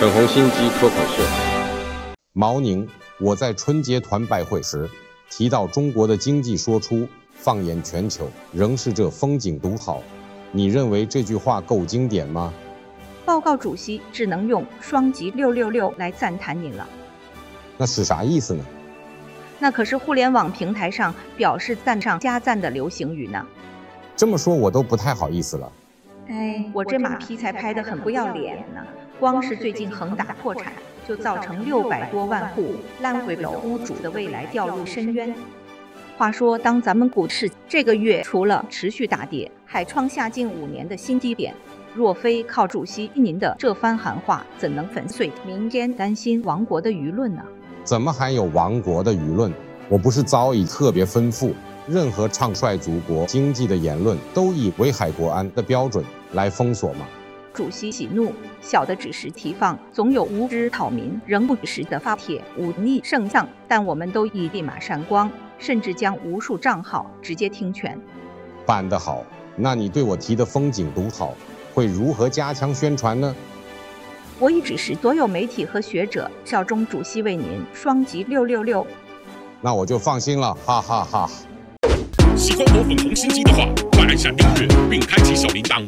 粉红心机脱口秀，毛宁，我在春节团拜会时提到中国的经济说出放眼全球仍是这风景独好，你认为这句话够经典吗？报告主席，只能用双击六六六来赞叹您了。那是啥意思呢？那可是互联网平台上表示赞上加赞的流行语呢。这么说，我都不太好意思了。哎，我这马屁才拍得很不要脸呢。光是最近恒大破产，就造成六百多万户烂尾楼屋主的未来掉入深渊。话说，当咱们股市这个月除了持续大跌，还创下近五年的新低点，若非靠主席您的这番喊话，怎能粉碎民间担心亡国的舆论呢？怎么还有亡国的舆论？我不是早已特别吩咐，任何唱衰祖国经济的言论，都以危害国安的标准来封锁吗？主席喜怒，小的只是提防，总有无知讨民仍不时的发帖忤逆圣上，但我们都已立马删光，甚至将无数账号直接停权。办得好，那你对我提的风景独好，会如何加强宣传呢？我已指示所有媒体和学者效忠主席为您双击六六六。那我就放心了，哈哈哈哈。喜欢我粉红心机的话，快按下订阅并开启小铃铛。